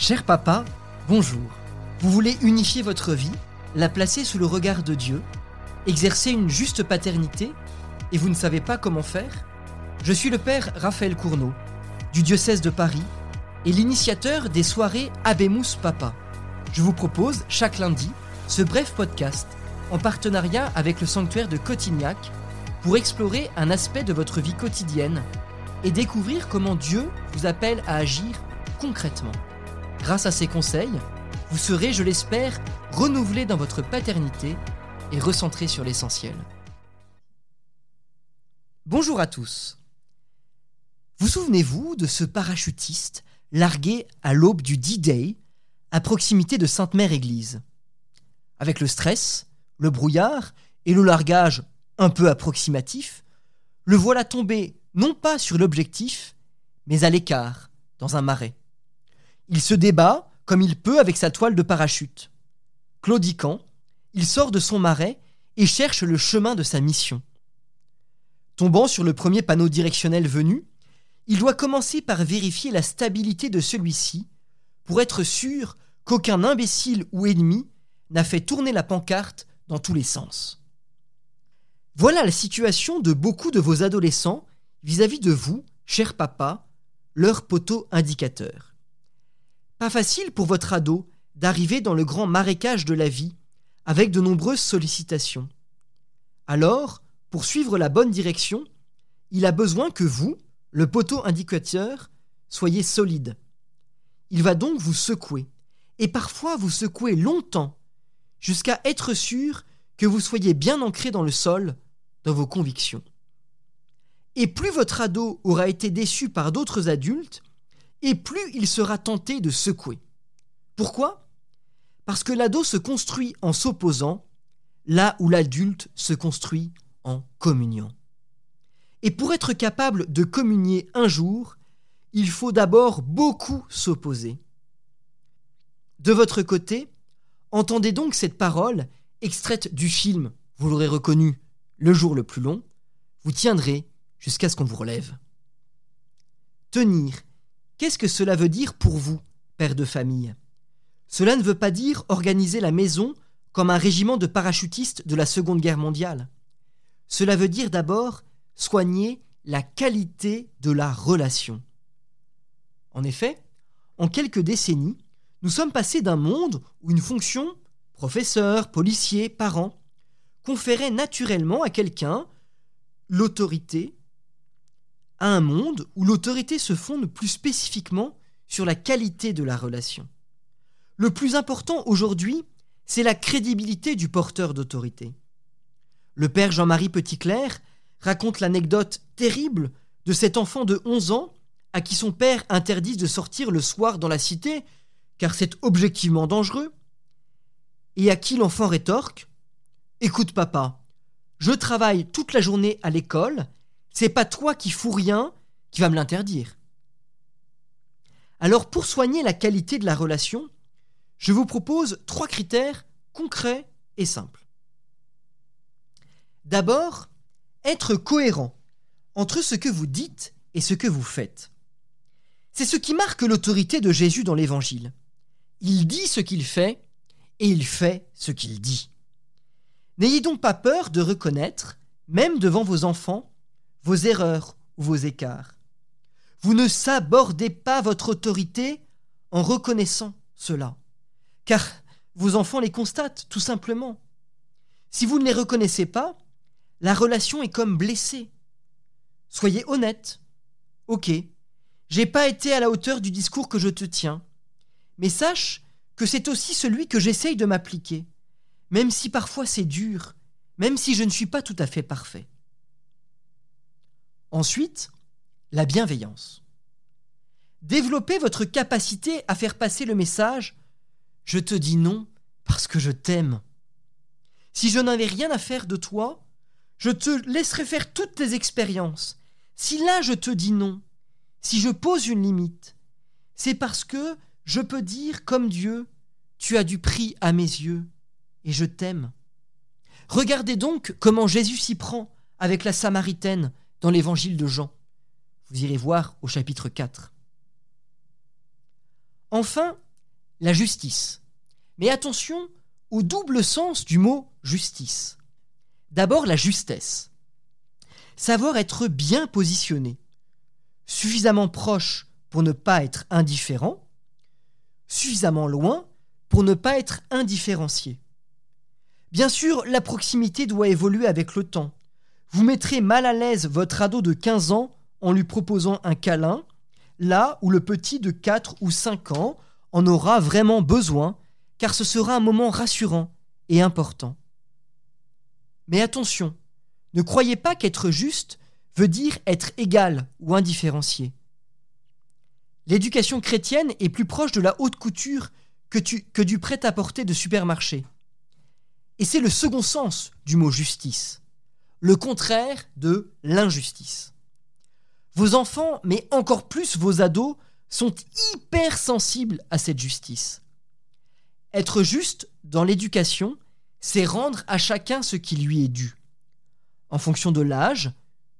Cher papa, bonjour. Vous voulez unifier votre vie, la placer sous le regard de Dieu, exercer une juste paternité, et vous ne savez pas comment faire? Je suis le père Raphaël Cournot, du diocèse de Paris, et l'initiateur des soirées Abemus Papa. Je vous propose, chaque lundi, ce bref podcast, en partenariat avec le sanctuaire de Cotignac, pour explorer un aspect de votre vie quotidienne et découvrir comment Dieu vous appelle à agir concrètement. Grâce à ces conseils, vous serez, je l'espère, renouvelé dans votre paternité et recentré sur l'essentiel. Bonjour à tous. Vous souvenez-vous de ce parachutiste largué à l'aube du D-Day à proximité de Sainte-Mère Église Avec le stress, le brouillard et le largage un peu approximatif, le voilà tombé non pas sur l'objectif, mais à l'écart, dans un marais. Il se débat comme il peut avec sa toile de parachute. Claudiquant, il sort de son marais et cherche le chemin de sa mission. Tombant sur le premier panneau directionnel venu, il doit commencer par vérifier la stabilité de celui-ci pour être sûr qu'aucun imbécile ou ennemi n'a fait tourner la pancarte dans tous les sens. Voilà la situation de beaucoup de vos adolescents vis-à-vis de vous, cher papa, leur poteau indicateur. Pas facile pour votre ado d'arriver dans le grand marécage de la vie avec de nombreuses sollicitations. Alors, pour suivre la bonne direction, il a besoin que vous, le poteau indicateur, soyez solide. Il va donc vous secouer, et parfois vous secouer longtemps, jusqu'à être sûr que vous soyez bien ancré dans le sol, dans vos convictions. Et plus votre ado aura été déçu par d'autres adultes, et plus il sera tenté de secouer. Pourquoi? Parce que l'ado se construit en s'opposant, là où l'adulte se construit en communion. Et pour être capable de communier un jour, il faut d'abord beaucoup s'opposer. De votre côté, entendez donc cette parole, extraite du film, vous l'aurez reconnu, Le jour le plus long, vous tiendrez jusqu'à ce qu'on vous relève. Tenir, qu'est-ce que cela veut dire pour vous, père de famille? Cela ne veut pas dire organiser la maison comme un régiment de parachutistes de la Seconde Guerre mondiale. Cela veut dire d'abord soigner la qualité de la relation. En effet, en quelques décennies, nous sommes passés d'un monde où une fonction, professeur, policier, parent, conférait naturellement à quelqu'un l'autorité, à un monde où l'autorité se fonde plus spécifiquement sur la qualité de la relation. Le plus important aujourd'hui, c'est la crédibilité du porteur d'autorité. Le père Jean-Marie Petitclerc raconte l'anecdote terrible de cet enfant de 11 ans à qui son père interdit de sortir le soir dans la cité, car c'est objectivement dangereux, et à qui l'enfant rétorque Écoute papa, je travaille toute la journée à l'école c'est pas toi qui fous rien qui va me l'interdire. Alors pour soigner la qualité de la relation, je vous propose trois critères concrets et simples. D'abord, être cohérent entre ce que vous dites et ce que vous faites. C'est ce qui marque l'autorité de Jésus dans l'Évangile. Il dit ce qu'il fait et il fait ce qu'il dit. N'ayez donc pas peur de reconnaître, même devant vos enfants, vos erreurs ou vos écarts. Vous ne sabordez pas votre autorité en reconnaissant cela, car vos enfants les constatent tout simplement. Si vous ne les reconnaissez pas, la relation est comme blessée. Soyez honnête. Ok, j'ai pas été à la hauteur du discours que je te tiens, mais sache que c'est aussi celui que j'essaye de m'appliquer, même si parfois c'est dur, même si je ne suis pas tout à fait parfait. Ensuite, la bienveillance. Développez votre capacité à faire passer le message Je te dis non parce que je t'aime. Si je n'avais rien à faire de toi, je te laisserais faire toutes tes expériences. Si là je te dis non, si je pose une limite, c'est parce que je peux dire comme Dieu Tu as du prix à mes yeux et je t'aime. Regardez donc comment Jésus s'y prend avec la Samaritaine dans l'évangile de Jean. Vous irez voir au chapitre 4. Enfin, la justice. Mais attention au double sens du mot justice. D'abord la justesse. Savoir être bien positionné, suffisamment proche pour ne pas être indifférent, suffisamment loin pour ne pas être indifférencié. Bien sûr, la proximité doit évoluer avec le temps. Vous mettrez mal à l'aise votre ado de 15 ans en lui proposant un câlin, là où le petit de 4 ou 5 ans en aura vraiment besoin, car ce sera un moment rassurant et important. Mais attention, ne croyez pas qu'être juste veut dire être égal ou indifférencié. L'éducation chrétienne est plus proche de la haute couture que, du prêt-à-porter de supermarché. Et c'est le second sens du mot justice, le contraire de l'injustice. Vos enfants, mais encore plus vos ados, sont hyper sensibles à cette justice. Être juste dans l'éducation, c'est rendre à chacun ce qui lui est dû. En fonction de l'âge,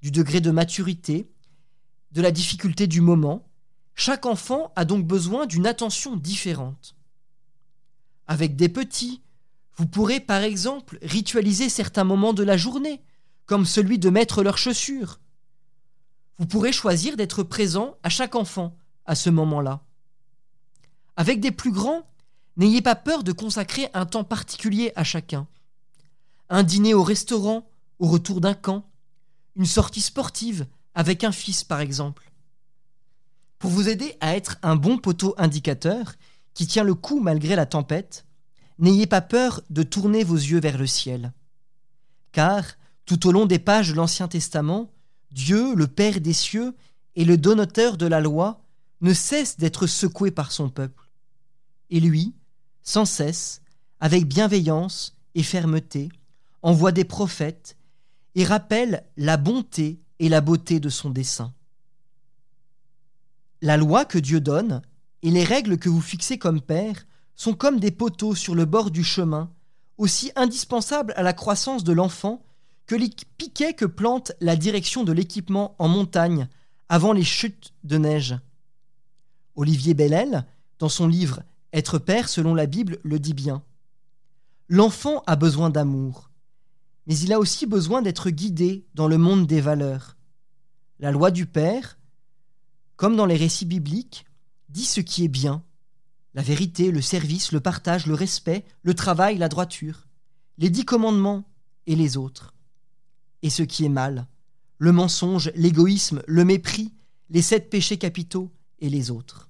du degré de maturité, de la difficulté du moment, chaque enfant a donc besoin d'une attention différente. Avec des petits, vous pourrez par exemple ritualiser certains moments de la journée, comme celui de mettre leurs chaussures, vous pourrez choisir d'être présent à chaque enfant à ce moment-là. Avec des plus grands, n'ayez pas peur de consacrer un temps particulier à chacun. Un dîner au restaurant au retour d'un camp, une sortie sportive avec un fils par exemple. Pour vous aider à être un bon poteau indicateur qui tient le coup malgré la tempête, n'ayez pas peur de tourner vos yeux vers le ciel. Car, tout au long des pages de l'Ancien Testament, Dieu, le Père des cieux et le donateur de la loi, ne cesse d'être secoué par son peuple. Et lui, sans cesse, avec bienveillance et fermeté, envoie des prophètes et rappelle la bonté et la beauté de son dessein. La loi que Dieu donne et les règles que vous fixez comme père sont comme des poteaux sur le bord du chemin, aussi indispensables à la croissance de l'enfant que les piquets que plante la direction de l'équipement en montagne avant les chutes de neige. Olivier Bellel, dans son livre Être père selon la Bible, le dit bien. L'enfant a besoin d'amour, mais il a aussi besoin d'être guidé dans le monde des valeurs. La loi du Père, comme dans les récits bibliques, dit ce qui est bien, la vérité, le service, le partage, le respect, le travail, la droiture, les dix commandements et les autres et ce qui est mal, le mensonge, l'égoïsme, le mépris, les sept péchés capitaux et les autres.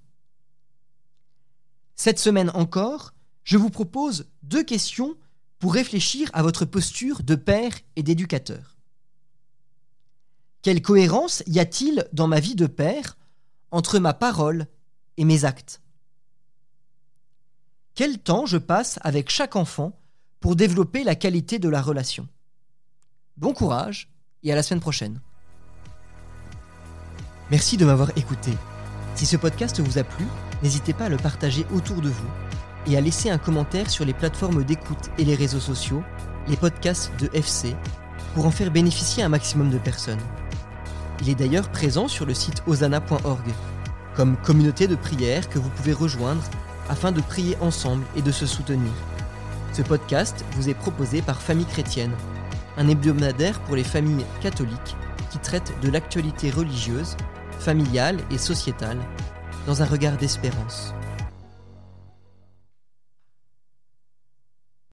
Cette semaine encore, je vous propose deux questions pour réfléchir à votre posture de père et d'éducateur. Quelle cohérence y a-t-il dans ma vie de père entre ma parole et mes actes? Quel temps je passe avec chaque enfant pour développer la qualité de la relation? Bon courage et à la semaine prochaine. Merci de m'avoir écouté. Si ce podcast vous a plu, n'hésitez pas à le partager autour de vous et à laisser un commentaire sur les plateformes d'écoute et les réseaux sociaux, les podcasts de FC, pour en faire bénéficier un maximum de personnes. Il est d'ailleurs présent sur le site osana.org, comme communauté de prière que vous pouvez rejoindre afin de prier ensemble et de se soutenir. Ce podcast vous est proposé par Famille Chrétienne un hebdomadaire pour les familles catholiques qui traite de l'actualité religieuse, familiale et sociétale dans un regard d'espérance.